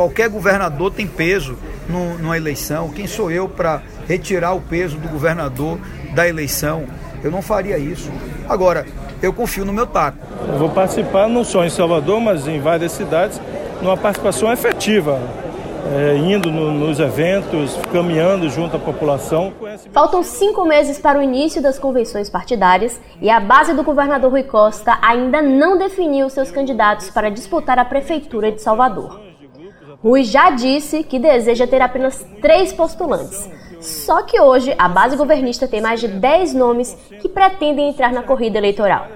Qualquer governador tem peso no, numa eleição. Quem sou eu para retirar o peso do governador da eleição? Eu não faria isso. Agora, eu confio no meu taco. Eu vou participar não só em Salvador, mas em várias cidades, numa participação efetiva é, indo no, nos eventos, caminhando junto à população. Faltam cinco meses para o início das convenções partidárias e a base do governador Rui Costa ainda não definiu seus candidatos para disputar a prefeitura de Salvador. Rui já disse que deseja ter apenas três postulantes. Só que hoje a base governista tem mais de 10 nomes que pretendem entrar na corrida eleitoral.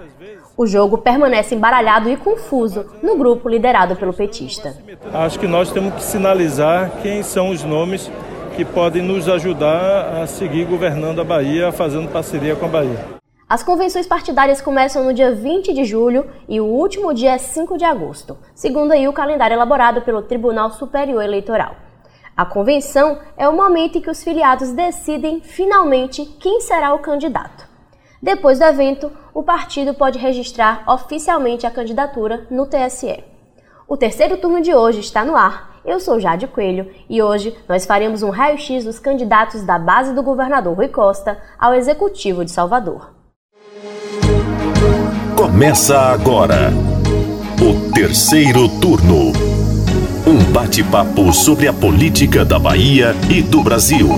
O jogo permanece embaralhado e confuso no grupo liderado pelo petista. Acho que nós temos que sinalizar quem são os nomes que podem nos ajudar a seguir governando a Bahia, fazendo parceria com a Bahia. As convenções partidárias começam no dia 20 de julho e o último dia é 5 de agosto, segundo aí o calendário elaborado pelo Tribunal Superior Eleitoral. A convenção é o momento em que os filiados decidem finalmente quem será o candidato. Depois do evento, o partido pode registrar oficialmente a candidatura no TSE. O terceiro turno de hoje está no ar. Eu sou Jade Coelho e hoje nós faremos um raio-x dos candidatos da base do governador Rui Costa ao Executivo de Salvador. Começa agora o terceiro turno. Um bate-papo sobre a política da Bahia e do Brasil.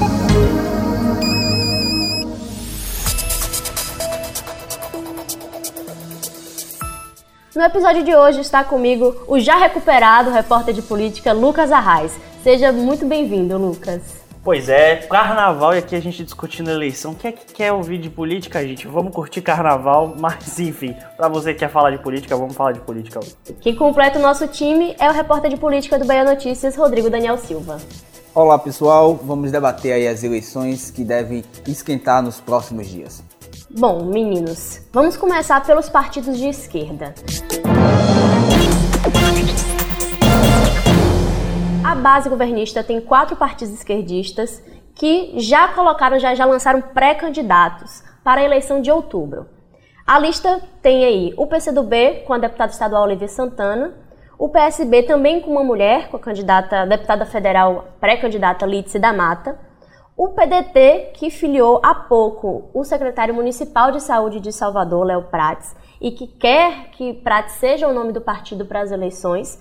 No episódio de hoje está comigo o já recuperado repórter de política Lucas Arraes. Seja muito bem-vindo, Lucas. Pois é, carnaval e aqui a gente discutindo eleição. Quem é que quer ouvir de política, gente? Vamos curtir carnaval, mas enfim, para você que quer falar de política, vamos falar de política hoje. Quem completa o nosso time é o repórter de política do Bahia Notícias, Rodrigo Daniel Silva. Olá pessoal, vamos debater aí as eleições que devem esquentar nos próximos dias. Bom, meninos, vamos começar pelos partidos de esquerda. A base governista tem quatro partidos esquerdistas que já colocaram, já, já lançaram pré-candidatos para a eleição de outubro. A lista tem aí o PCdoB com a deputada estadual Olivia Santana, o PSB também com uma mulher, com a candidata, a deputada federal pré-candidata Lídice da Mata, o PDT, que filiou há pouco o secretário municipal de saúde de Salvador, Léo Prates, e que quer que Prates seja o nome do partido para as eleições,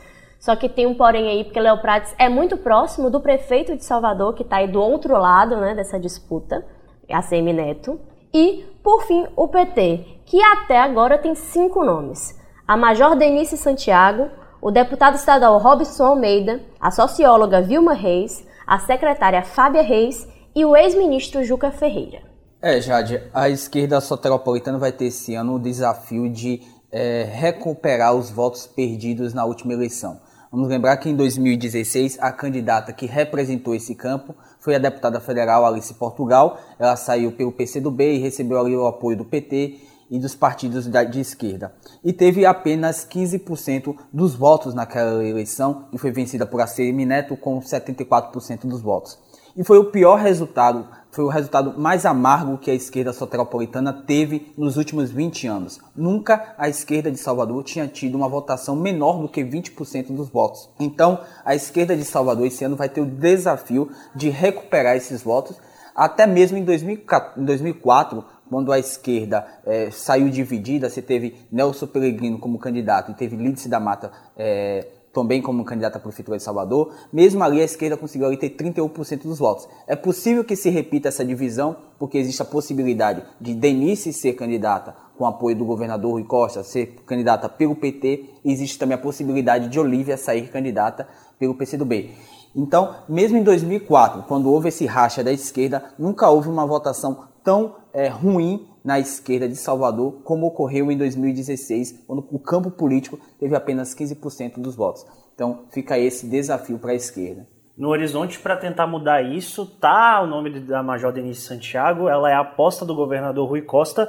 só que tem um porém aí, porque Léo Prates é muito próximo do prefeito de Salvador, que está aí do outro lado né, dessa disputa, ACM Neto. E, por fim, o PT, que até agora tem cinco nomes. A Major Denise Santiago, o deputado estadual Robson Almeida, a socióloga Vilma Reis, a secretária Fábia Reis e o ex-ministro Juca Ferreira. É, Jade, a esquerda soteropolitana vai ter esse ano o desafio de é, recuperar os votos perdidos na última eleição. Vamos lembrar que em 2016 a candidata que representou esse campo foi a deputada federal Alice Portugal. Ela saiu pelo PCdoB e recebeu ali o apoio do PT e dos partidos de esquerda. E teve apenas 15% dos votos naquela eleição e foi vencida por ACM Neto com 74% dos votos. E foi o pior resultado, foi o resultado mais amargo que a esquerda soteropolitana teve nos últimos 20 anos. Nunca a esquerda de Salvador tinha tido uma votação menor do que 20% dos votos. Então, a esquerda de Salvador esse ano vai ter o desafio de recuperar esses votos. Até mesmo em 2004, quando a esquerda é, saiu dividida, você teve Nelson Pellegrino como candidato e teve Lídice da Mata é, também como candidata à Prefeitura de Salvador, mesmo ali a esquerda conseguiu ali ter 31% dos votos. É possível que se repita essa divisão, porque existe a possibilidade de Denise ser candidata com apoio do governador Rui Costa, ser candidata pelo PT, e existe também a possibilidade de Olívia sair candidata pelo PCdoB. Então, mesmo em 2004, quando houve esse racha da esquerda, nunca houve uma votação tão é, ruim na esquerda de Salvador, como ocorreu em 2016, quando o campo político teve apenas 15% dos votos. Então fica esse desafio para a esquerda. No horizonte para tentar mudar isso tá o nome da Major Denise Santiago, ela é a aposta do governador Rui Costa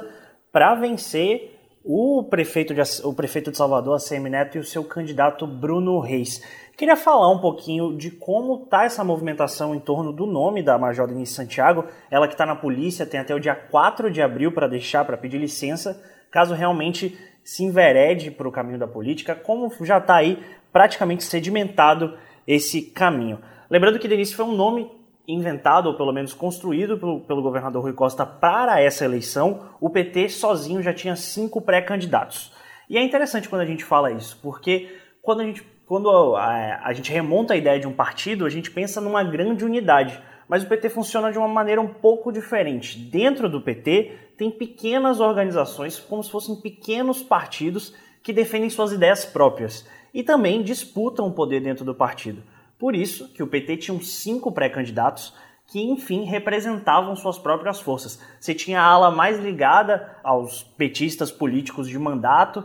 para vencer o prefeito, de, o prefeito de Salvador, a Neto, e o seu candidato Bruno Reis. Queria falar um pouquinho de como está essa movimentação em torno do nome da Major Denise Santiago. Ela que está na polícia tem até o dia 4 de abril para deixar, para pedir licença, caso realmente se enverede para o caminho da política, como já está aí praticamente sedimentado esse caminho. Lembrando que Denise foi um nome inventado, ou pelo menos construído pelo, pelo governador Rui Costa para essa eleição. O PT sozinho já tinha cinco pré-candidatos. E é interessante quando a gente fala isso, porque quando a gente, quando a, a gente remonta a ideia de um partido, a gente pensa numa grande unidade. Mas o PT funciona de uma maneira um pouco diferente. Dentro do PT, tem pequenas organizações, como se fossem pequenos partidos que defendem suas ideias próprias e também disputam o poder dentro do partido. Por isso que o PT tinha cinco pré-candidatos que, enfim, representavam suas próprias forças. Você tinha a ala mais ligada aos petistas políticos de mandato,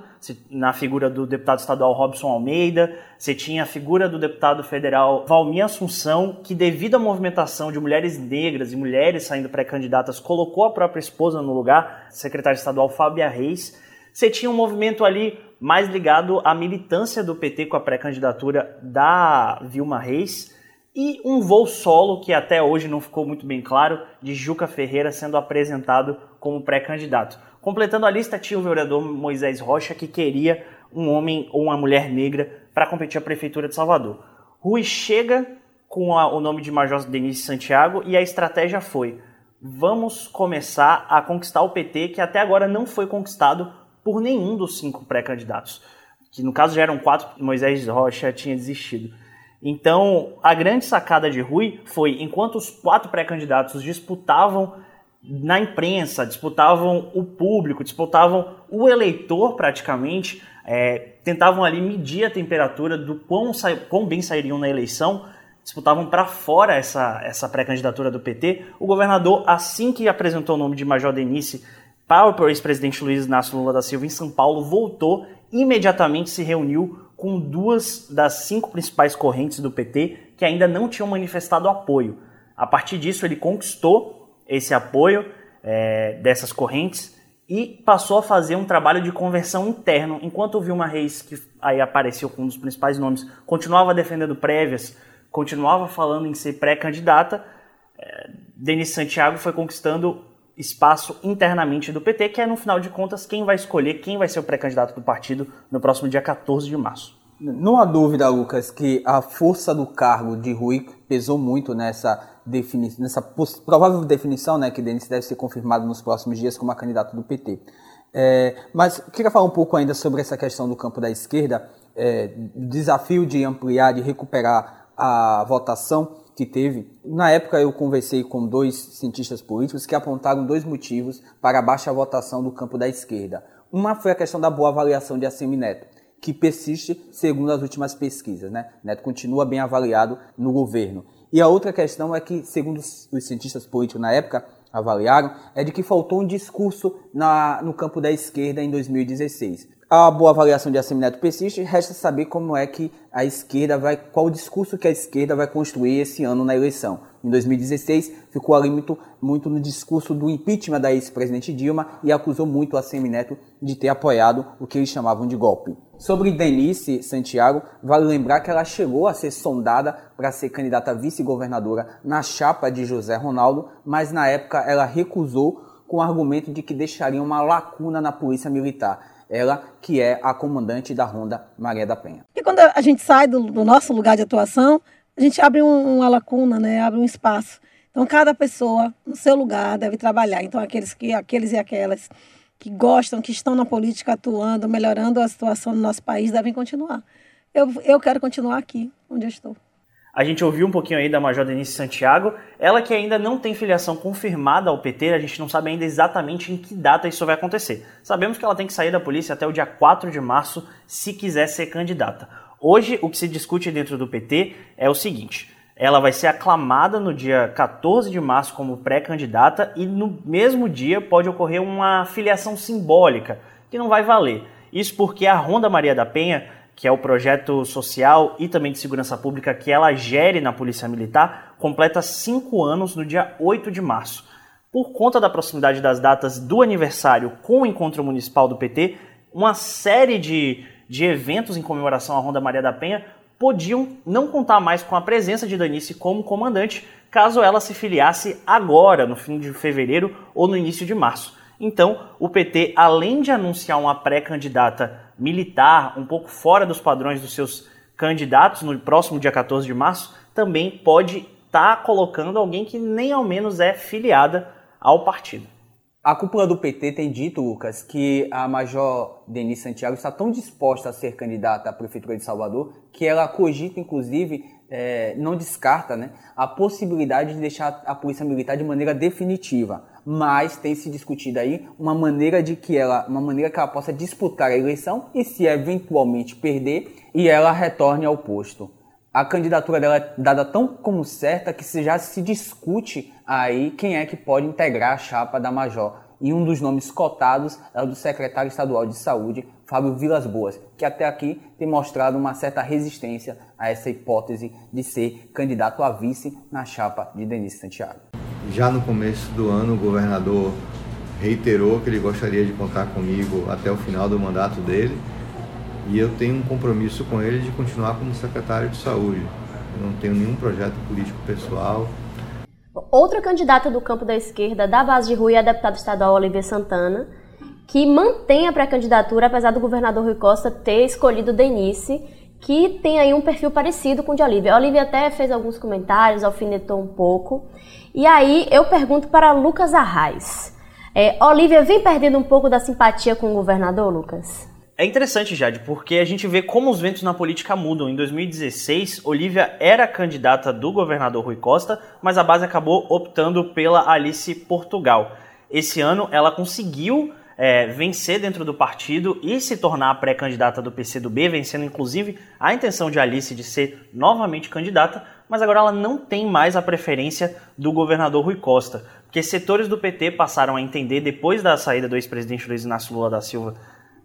na figura do deputado estadual Robson Almeida, você tinha a figura do deputado federal Valmir Assunção, que, devido à movimentação de mulheres negras e mulheres saindo pré-candidatas, colocou a própria esposa no lugar, secretário estadual Fábia Reis. Você tinha um movimento ali mais ligado à militância do PT com a pré-candidatura da Vilma Reis e um voo solo que até hoje não ficou muito bem claro de Juca Ferreira sendo apresentado como pré-candidato. Completando a lista tinha o vereador Moisés Rocha que queria um homem ou uma mulher negra para competir a prefeitura de Salvador. Rui chega com a, o nome de Major Denise Santiago e a estratégia foi: vamos começar a conquistar o PT que até agora não foi conquistado por nenhum dos cinco pré-candidatos, que no caso já eram quatro, Moisés Rocha tinha desistido. Então, a grande sacada de Rui foi, enquanto os quatro pré-candidatos disputavam na imprensa, disputavam o público, disputavam o eleitor praticamente, é, tentavam ali medir a temperatura do quão, quão bem sairiam na eleição, disputavam para fora essa, essa pré-candidatura do PT. O governador, assim que apresentou o nome de Major Denise para o ex-presidente Luiz Inácio Lula da Silva em São Paulo, voltou, imediatamente se reuniu com duas das cinco principais correntes do PT que ainda não tinham manifestado apoio. A partir disso, ele conquistou esse apoio é, dessas correntes e passou a fazer um trabalho de conversão interno. Enquanto o Vilma Reis, que aí apareceu com um dos principais nomes, continuava defendendo prévias, continuava falando em ser pré-candidata, é, Denis Santiago foi conquistando espaço internamente do PT, que é, no final de contas, quem vai escolher quem vai ser o pré-candidato do partido no próximo dia 14 de março. Não há dúvida, Lucas, que a força do cargo de Rui pesou muito nessa, defini nessa provável definição, né, que Denis deve ser confirmado nos próximos dias como a candidato do PT. É, mas queria falar um pouco ainda sobre essa questão do campo da esquerda, é, desafio de ampliar, de recuperar a votação que teve. Na época eu conversei com dois cientistas políticos que apontaram dois motivos para a baixa votação do campo da esquerda. Uma foi a questão da boa avaliação de Assemi Neto, que persiste segundo as últimas pesquisas. Né? Neto continua bem avaliado no governo. E a outra questão é que, segundo os cientistas políticos na época avaliaram, é de que faltou um discurso na, no campo da esquerda em 2016 a boa avaliação de Assemineto persiste, resta saber como é que a esquerda vai, qual o discurso que a esquerda vai construir esse ano na eleição. Em 2016, ficou ali muito, muito no discurso do impeachment da ex-presidente Dilma e acusou muito a Assemineto de ter apoiado o que eles chamavam de golpe. Sobre Denise Santiago, vale lembrar que ela chegou a ser sondada para ser candidata vice-governadora na chapa de José Ronaldo, mas na época ela recusou com o argumento de que deixaria uma lacuna na polícia militar ela que é a comandante da Ronda Maria da Penha. E quando a gente sai do, do nosso lugar de atuação, a gente abre um, uma lacuna, né? abre um espaço. Então, cada pessoa no seu lugar deve trabalhar. Então, aqueles, que, aqueles e aquelas que gostam, que estão na política atuando, melhorando a situação do nosso país, devem continuar. Eu, eu quero continuar aqui, onde eu estou. A gente ouviu um pouquinho aí da Major Denise Santiago, ela que ainda não tem filiação confirmada ao PT, a gente não sabe ainda exatamente em que data isso vai acontecer. Sabemos que ela tem que sair da polícia até o dia 4 de março se quiser ser candidata. Hoje, o que se discute dentro do PT é o seguinte: ela vai ser aclamada no dia 14 de março como pré-candidata e no mesmo dia pode ocorrer uma filiação simbólica, que não vai valer. Isso porque a Ronda Maria da Penha que é o projeto social e também de segurança pública que ela gere na Polícia Militar, completa cinco anos no dia 8 de março. Por conta da proximidade das datas do aniversário com o encontro municipal do PT, uma série de, de eventos em comemoração à Ronda Maria da Penha podiam não contar mais com a presença de Danice como comandante, caso ela se filiasse agora, no fim de fevereiro ou no início de março. Então, o PT, além de anunciar uma pré-candidata militar, um pouco fora dos padrões dos seus candidatos no próximo dia 14 de março, também pode estar tá colocando alguém que nem ao menos é filiada ao partido. A cúpula do PT tem dito, Lucas, que a Major Denise Santiago está tão disposta a ser candidata à Prefeitura de Salvador que ela cogita, inclusive, é, não descarta né, a possibilidade de deixar a Polícia Militar de maneira definitiva. Mas tem se discutido aí uma maneira de que ela, uma maneira que ela possa disputar a eleição e se eventualmente perder, e ela retorne ao posto. A candidatura dela é dada tão como certa que já se discute aí quem é que pode integrar a chapa da Major. E um dos nomes cotados é o do secretário estadual de saúde, Fábio Vilas Boas, que até aqui tem mostrado uma certa resistência a essa hipótese de ser candidato a vice na chapa de Denise Santiago. Já no começo do ano, o governador reiterou que ele gostaria de contar comigo até o final do mandato dele e eu tenho um compromisso com ele de continuar como secretário de saúde. Eu não tenho nenhum projeto político pessoal. Outra candidata do campo da esquerda da base de Rui é a deputada estadual Olivia Santana, que mantém a pré-candidatura, apesar do governador Rui Costa ter escolhido Denise, que tem aí um perfil parecido com o de Olivia. A Olivia até fez alguns comentários, alfinetou um pouco. E aí eu pergunto para Lucas Arraes. É, Olivia vem perdendo um pouco da simpatia com o governador, Lucas? É interessante, Jade, porque a gente vê como os ventos na política mudam. Em 2016, Olivia era candidata do governador Rui Costa, mas a base acabou optando pela Alice Portugal. Esse ano, ela conseguiu é, vencer dentro do partido e se tornar pré-candidata do PCdoB, vencendo inclusive a intenção de Alice de ser novamente candidata, mas agora ela não tem mais a preferência do governador Rui Costa, porque setores do PT passaram a entender, depois da saída do ex-presidente Luiz Inácio Lula da Silva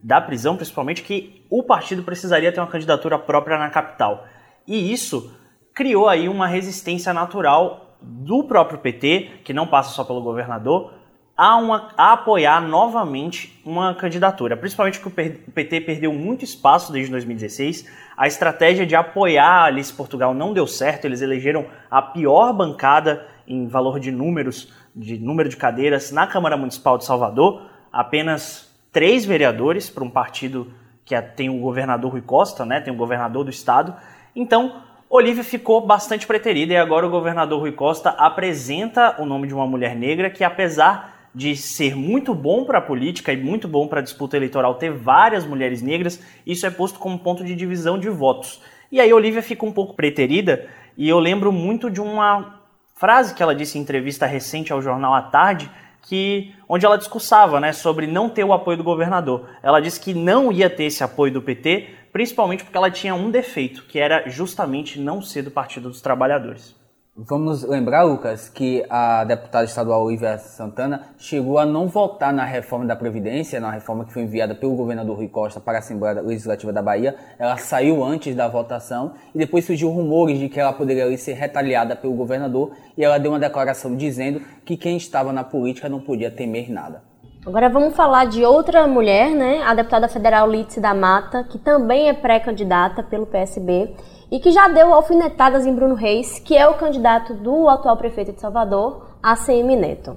da prisão, principalmente, que o partido precisaria ter uma candidatura própria na capital. E isso criou aí uma resistência natural do próprio PT, que não passa só pelo governador, a, uma, a apoiar novamente uma candidatura. Principalmente porque o PT perdeu muito espaço desde 2016. A estratégia de apoiar a Alice Portugal não deu certo. Eles elegeram a pior bancada em valor de números, de número de cadeiras na Câmara Municipal de Salvador. Apenas três vereadores para um partido que tem o governador Rui Costa, né, tem o governador do estado. Então, Olivia ficou bastante preterida e agora o governador Rui Costa apresenta o nome de uma mulher negra que, apesar de ser muito bom para a política e muito bom para a disputa eleitoral ter várias mulheres negras, isso é posto como ponto de divisão de votos. E aí Olivia fica um pouco preterida e eu lembro muito de uma frase que ela disse em entrevista recente ao jornal à tarde, que onde ela discursava né, sobre não ter o apoio do governador. Ela disse que não ia ter esse apoio do PT, principalmente porque ela tinha um defeito, que era justamente não ser do Partido dos Trabalhadores. Vamos lembrar, Lucas, que a deputada estadual Olivia Santana chegou a não votar na reforma da Previdência, na reforma que foi enviada pelo governador Rui Costa para a Assembleia Legislativa da Bahia. Ela saiu antes da votação e depois surgiu rumores de que ela poderia ser retaliada pelo governador e ela deu uma declaração dizendo que quem estava na política não podia temer nada. Agora vamos falar de outra mulher, né? A deputada federal Lídice da Mata, que também é pré-candidata pelo PSB e que já deu alfinetadas em Bruno Reis, que é o candidato do atual prefeito de Salvador, ACM Neto.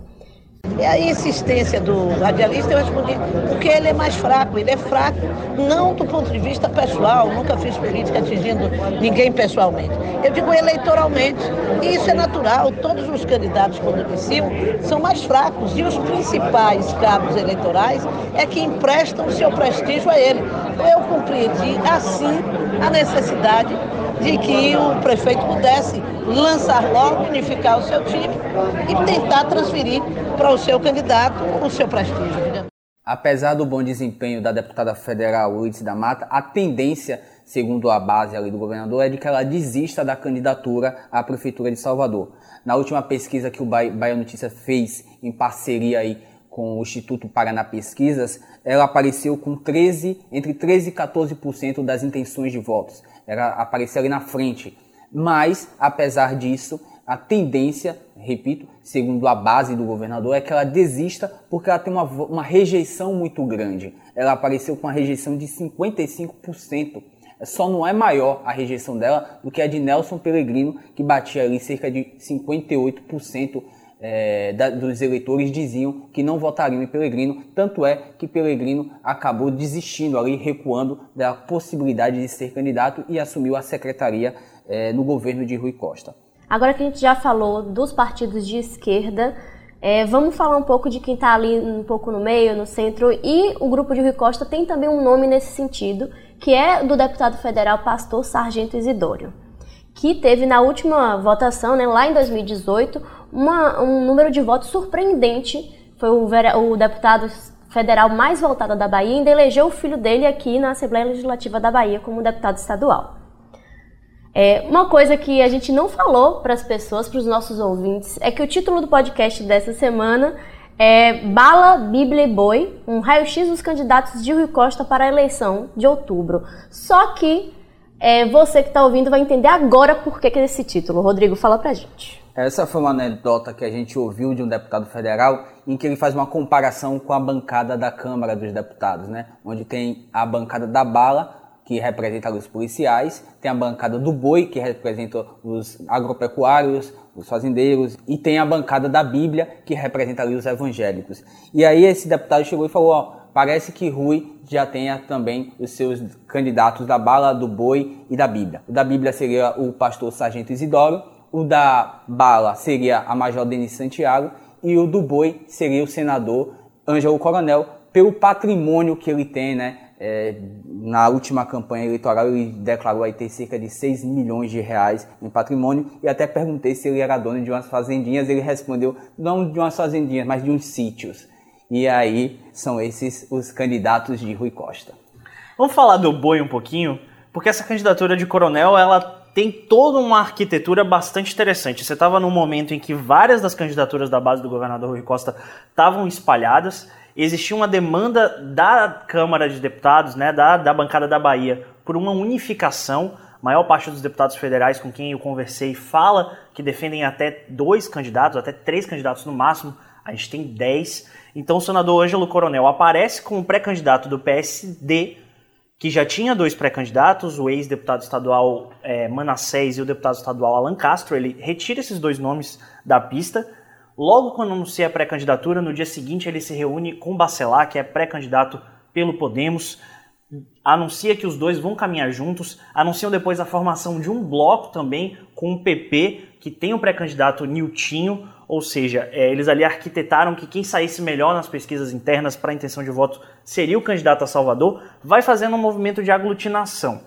A insistência do radialista, eu respondi, porque ele é mais fraco, ele é fraco, não do ponto de vista pessoal, nunca fiz política atingindo ninguém pessoalmente. Eu digo eleitoralmente, e isso é natural, todos os candidatos, quando iniciam, são mais fracos, e os principais cabos eleitorais é que emprestam o seu prestígio a ele. Eu compreendi, assim, a necessidade de que o prefeito pudesse lançar logo, unificar o seu time e tentar transferir para o seu candidato o seu prestígio. Apesar do bom desempenho da deputada federal Luiz da Mata, a tendência, segundo a base ali do governador, é de que ela desista da candidatura à prefeitura de Salvador. Na última pesquisa que o Bahia Notícia fez em parceria aí com o Instituto Paraná Pesquisas, ela apareceu com 13, entre 13 e 14% das intenções de votos. Ela apareceu ali na frente. Mas, apesar disso, a tendência, repito, segundo a base do governador, é que ela desista porque ela tem uma, uma rejeição muito grande. Ela apareceu com uma rejeição de 55%. Só não é maior a rejeição dela do que a de Nelson Pellegrino, que batia ali cerca de 58% é, da, dos eleitores diziam que não votariam em Pelegrino, tanto é que Pelegrino acabou desistindo ali, recuando da possibilidade de ser candidato e assumiu a secretaria é, no governo de Rui Costa. Agora que a gente já falou dos partidos de esquerda, é, vamos falar um pouco de quem está ali um pouco no meio, no centro, e o grupo de Rui Costa tem também um nome nesse sentido, que é do deputado federal Pastor Sargento Isidório que teve na última votação, né, lá em 2018, uma, um número de votos surpreendente. Foi o, o deputado federal mais votado da Bahia e ainda elegeu o filho dele aqui na Assembleia Legislativa da Bahia como deputado estadual. É, uma coisa que a gente não falou para as pessoas, para os nossos ouvintes, é que o título do podcast dessa semana é Bala, Bíblia Boi, um raio-x dos candidatos de Rui Costa para a eleição de outubro. Só que é, você que está ouvindo vai entender agora por que, que é esse título. Rodrigo, fala pra gente. Essa foi uma anedota que a gente ouviu de um deputado federal em que ele faz uma comparação com a bancada da Câmara dos Deputados, né? Onde tem a bancada da bala, que representa os policiais, tem a bancada do boi, que representa os agropecuários, os fazendeiros, e tem a bancada da Bíblia, que representa ali os evangélicos. E aí esse deputado chegou e falou, ó, parece que Rui já tenha também os seus candidatos da bala, do boi e da Bíblia. O da Bíblia seria o pastor Sargento Isidoro, o da bala seria a Major Denise Santiago e o do boi seria o senador Ângelo Coronel, pelo patrimônio que ele tem, né? É, na última campanha eleitoral ele declarou aí ter cerca de 6 milhões de reais em patrimônio e até perguntei se ele era dono de umas fazendinhas, ele respondeu não de umas fazendinhas, mas de uns sítios. E aí são esses os candidatos de Rui Costa. Vamos falar do boi um pouquinho, porque essa candidatura de coronel ela tem toda uma arquitetura bastante interessante. Você estava num momento em que várias das candidaturas da base do governador Rui Costa estavam espalhadas, existia uma demanda da Câmara de Deputados, né, da, da bancada da Bahia, por uma unificação. A maior parte dos deputados federais com quem eu conversei fala que defendem até dois candidatos, até três candidatos no máximo. A gente tem dez. Então o senador Ângelo Coronel aparece como pré-candidato do PSD, que já tinha dois pré-candidatos, o ex-deputado estadual é, Manassés e o deputado estadual Alan Castro. Ele retira esses dois nomes da pista. Logo quando anuncia a pré-candidatura, no dia seguinte ele se reúne com Bacelar, que é pré-candidato pelo Podemos, anuncia que os dois vão caminhar juntos, anunciam depois a formação de um bloco também com o PP, que tem o pré-candidato Niltinho, ou seja, é, eles ali arquitetaram que quem saísse melhor nas pesquisas internas para intenção de voto seria o candidato a Salvador, vai fazendo um movimento de aglutinação.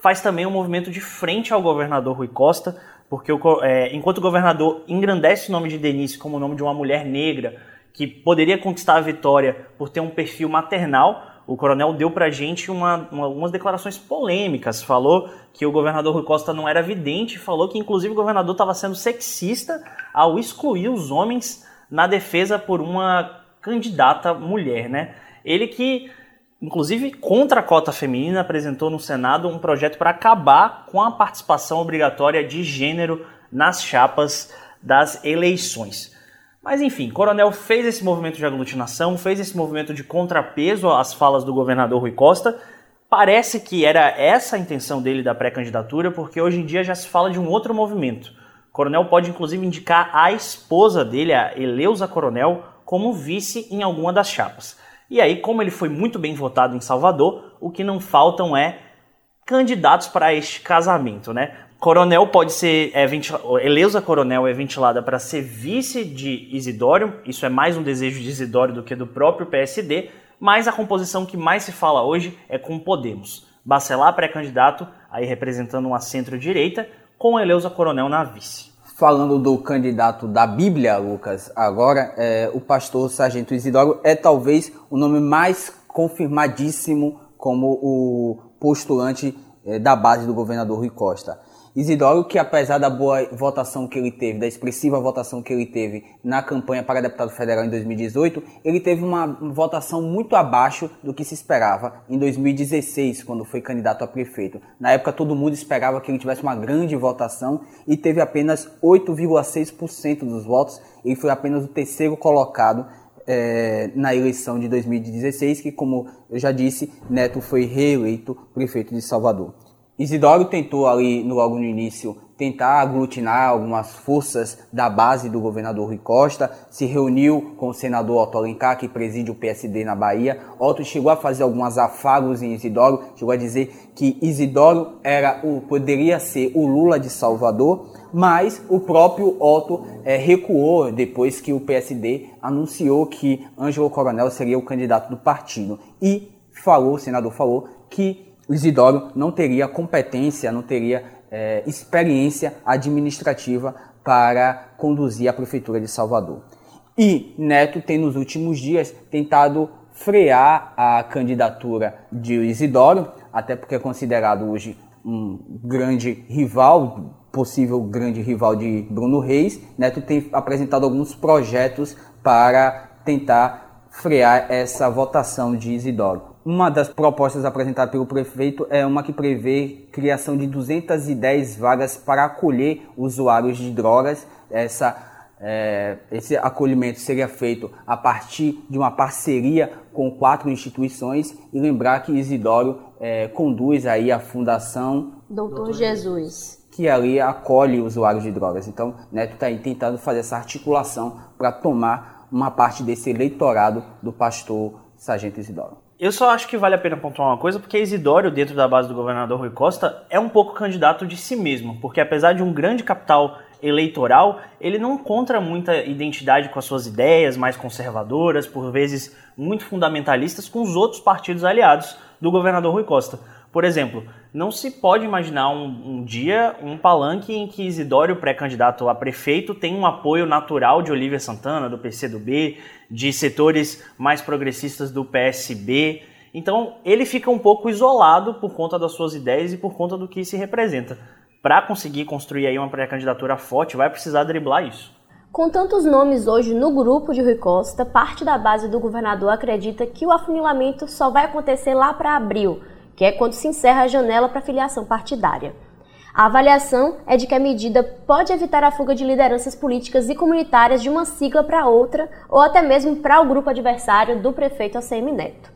Faz também um movimento de frente ao governador Rui Costa, porque o, é, enquanto o governador engrandece o nome de Denise como o nome de uma mulher negra que poderia conquistar a vitória por ter um perfil maternal, o coronel deu pra gente uma, uma, umas declarações polêmicas. Falou que o governador Rui Costa não era vidente, falou que inclusive o governador estava sendo sexista ao excluir os homens na defesa por uma candidata mulher, né? Ele que, inclusive, contra a cota feminina, apresentou no Senado um projeto para acabar com a participação obrigatória de gênero nas chapas das eleições. Mas enfim, Coronel fez esse movimento de aglutinação, fez esse movimento de contrapeso às falas do governador Rui Costa. Parece que era essa a intenção dele da pré-candidatura, porque hoje em dia já se fala de um outro movimento. Coronel pode inclusive indicar a esposa dele, a Eleusa Coronel, como vice em alguma das chapas. E aí, como ele foi muito bem votado em Salvador, o que não faltam é candidatos para este casamento, né? Coronel pode ser. É, Eleusa Coronel é ventilada para ser vice de Isidório, isso é mais um desejo de Isidório do que do próprio PSD, mas a composição que mais se fala hoje é com Podemos. Bacelar pré-candidato, aí representando uma centro-direita, com Eleusa Coronel na vice. Falando do candidato da Bíblia, Lucas, agora é, o pastor Sargento Isidoro é talvez o nome mais confirmadíssimo como o postulante é, da base do governador Rui Costa. Isidoro, que apesar da boa votação que ele teve, da expressiva votação que ele teve na campanha para deputado federal em 2018, ele teve uma votação muito abaixo do que se esperava em 2016, quando foi candidato a prefeito. Na época, todo mundo esperava que ele tivesse uma grande votação e teve apenas 8,6% dos votos. Ele foi apenas o terceiro colocado é, na eleição de 2016, que, como eu já disse, Neto foi reeleito prefeito de Salvador. Isidoro tentou ali, logo no início, tentar aglutinar algumas forças da base do governador Rui Costa, se reuniu com o senador Otto Alencar, que preside o PSD na Bahia. Otto chegou a fazer alguns afagos em Isidoro, chegou a dizer que Isidoro era o, poderia ser o Lula de Salvador, mas o próprio Otto é, recuou depois que o PSD anunciou que Ângelo Coronel seria o candidato do partido. E falou, o senador falou, que Isidoro não teria competência, não teria é, experiência administrativa para conduzir a Prefeitura de Salvador. E Neto tem nos últimos dias tentado frear a candidatura de Isidoro, até porque é considerado hoje um grande rival, possível grande rival de Bruno Reis. Neto tem apresentado alguns projetos para tentar frear essa votação de Isidoro. Uma das propostas apresentadas pelo prefeito é uma que prevê criação de 210 vagas para acolher usuários de drogas. Essa, é, esse acolhimento seria feito a partir de uma parceria com quatro instituições e lembrar que Isidoro é, conduz aí a Fundação Doutor Jesus que ali acolhe usuários de drogas. Então, Neto está aí tentando fazer essa articulação para tomar uma parte desse eleitorado do pastor Sargento Isidoro. Eu só acho que vale a pena pontuar uma coisa, porque Isidório, dentro da base do governador Rui Costa, é um pouco candidato de si mesmo, porque apesar de um grande capital eleitoral, ele não encontra muita identidade com as suas ideias mais conservadoras, por vezes muito fundamentalistas, com os outros partidos aliados do governador Rui Costa. Por exemplo, não se pode imaginar um, um dia um palanque em que Isidório, pré-candidato a prefeito, tem um apoio natural de Olívia Santana, do PCdoB, de setores mais progressistas do PSB. Então, ele fica um pouco isolado por conta das suas ideias e por conta do que se representa. Para conseguir construir aí uma pré-candidatura forte, vai precisar driblar isso. Com tantos nomes hoje no grupo de Rui Costa, parte da base do governador acredita que o afunilamento só vai acontecer lá para abril, que é quando se encerra a janela para filiação partidária. A avaliação é de que a medida pode evitar a fuga de lideranças políticas e comunitárias de uma sigla para outra ou até mesmo para o grupo adversário do prefeito ACM Neto.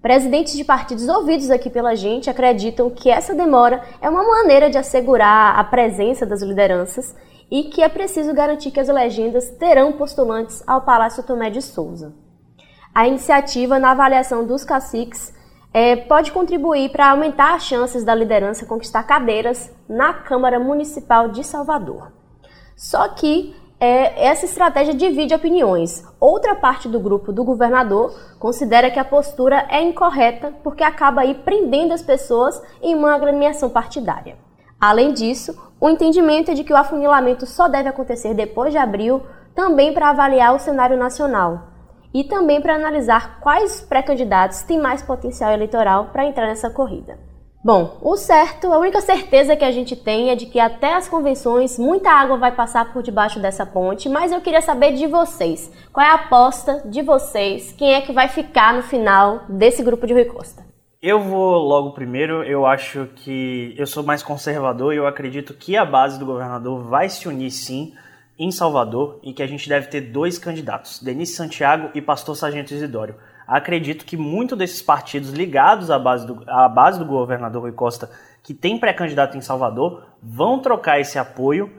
Presidentes de partidos ouvidos aqui pela gente acreditam que essa demora é uma maneira de assegurar a presença das lideranças e que é preciso garantir que as legendas terão postulantes ao Palácio Tomé de Souza. A iniciativa, na avaliação dos caciques, é, pode contribuir para aumentar as chances da liderança conquistar cadeiras na Câmara Municipal de Salvador. Só que é, essa estratégia divide opiniões. Outra parte do grupo do governador considera que a postura é incorreta porque acaba aí prendendo as pessoas em uma agremiação partidária. Além disso, o entendimento é de que o afunilamento só deve acontecer depois de abril, também para avaliar o cenário nacional, e também para analisar quais pré-candidatos têm mais potencial eleitoral para entrar nessa corrida. Bom, o certo, a única certeza que a gente tem é de que até as convenções muita água vai passar por debaixo dessa ponte, mas eu queria saber de vocês. Qual é a aposta de vocês? Quem é que vai ficar no final desse grupo de Rui Costa? Eu vou logo primeiro. Eu acho que eu sou mais conservador e eu acredito que a base do governador vai se unir sim em Salvador e que a gente deve ter dois candidatos, Denise Santiago e Pastor Sargento Isidório. Acredito que muitos desses partidos ligados à base do, à base do governador Rui Costa, que tem pré-candidato em Salvador, vão trocar esse apoio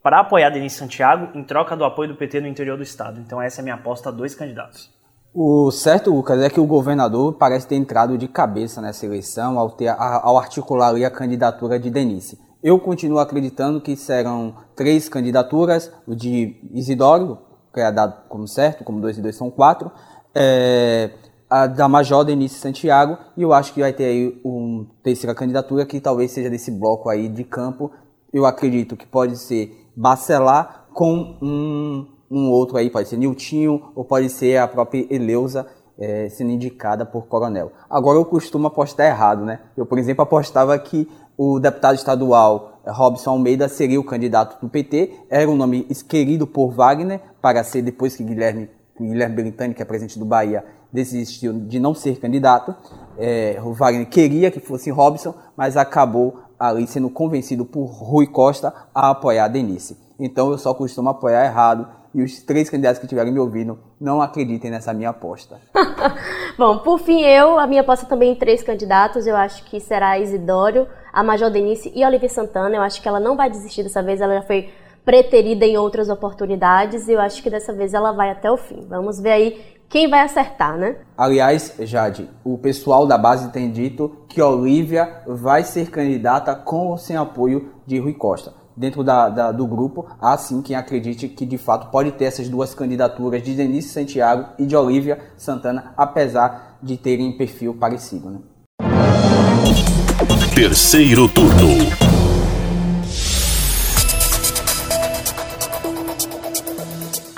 para apoiar Denise Santiago em troca do apoio do PT no interior do estado. Então essa é a minha aposta a dois candidatos. O certo, Lucas, é que o governador parece ter entrado de cabeça nessa eleição ao, ter, ao articular a candidatura de Denise. Eu continuo acreditando que serão três candidaturas, o de Isidoro, que é dado como certo, como dois e dois são quatro, é, a da Major Denise Santiago, e eu acho que vai ter aí uma terceira candidatura que talvez seja desse bloco aí de campo. Eu acredito que pode ser Bacelar com um, um outro aí, pode ser Niltinho ou pode ser a própria Eleusa, é, sendo indicada por Coronel. Agora eu costumo apostar errado, né? Eu, por exemplo, apostava que o deputado estadual eh, Robson Almeida seria o candidato do PT, era um nome querido por Wagner, para ser depois que Guilherme, Guilherme Belintani, que é presidente do Bahia, desistiu de não ser candidato. É, o Wagner queria que fosse Robson, mas acabou ali sendo convencido por Rui Costa a apoiar a Denise. Então eu só costumo apoiar errado e os três candidatos que estiverem me ouvindo não acreditem nessa minha aposta. Bom, por fim, eu, a minha aposta também em três candidatos, eu acho que será Isidório, a Major Denise e a Olivia Santana. Eu acho que ela não vai desistir dessa vez, ela já foi preterida em outras oportunidades e eu acho que dessa vez ela vai até o fim. Vamos ver aí quem vai acertar, né? Aliás, Jade, o pessoal da base tem dito que Olivia vai ser candidata com ou sem apoio de Rui Costa. Dentro da, da, do grupo, há sim quem acredite que de fato pode ter essas duas candidaturas de Denise Santiago e de Olivia Santana, apesar de terem perfil parecido. Né? Terceiro turno.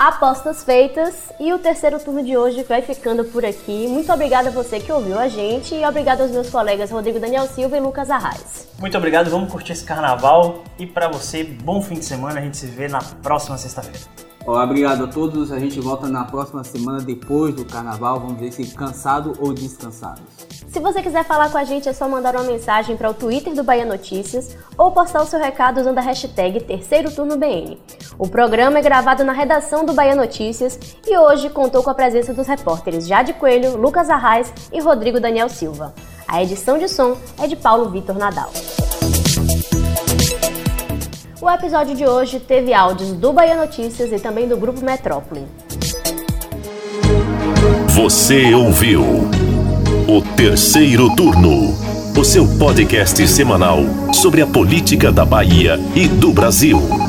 Apostas feitas e o terceiro turno de hoje vai ficando por aqui. Muito obrigada a você que ouviu a gente e obrigado aos meus colegas Rodrigo Daniel Silva e Lucas Arraes. Muito obrigado, vamos curtir esse carnaval e para você, bom fim de semana. A gente se vê na próxima sexta-feira. Obrigado a todos. A gente volta na próxima semana depois do carnaval. Vamos ver se cansado ou descansado. Se você quiser falar com a gente, é só mandar uma mensagem para o Twitter do Bahia Notícias ou postar o seu recado usando a hashtag Terceiro Turno BN. O programa é gravado na redação do Bahia Notícias e hoje contou com a presença dos repórteres Jade Coelho, Lucas Arraes e Rodrigo Daniel Silva. A edição de som é de Paulo Vitor Nadal. O episódio de hoje teve áudios do Bahia Notícias e também do Grupo Metrópole. Você ouviu o terceiro turno, o seu podcast semanal sobre a política da Bahia e do Brasil.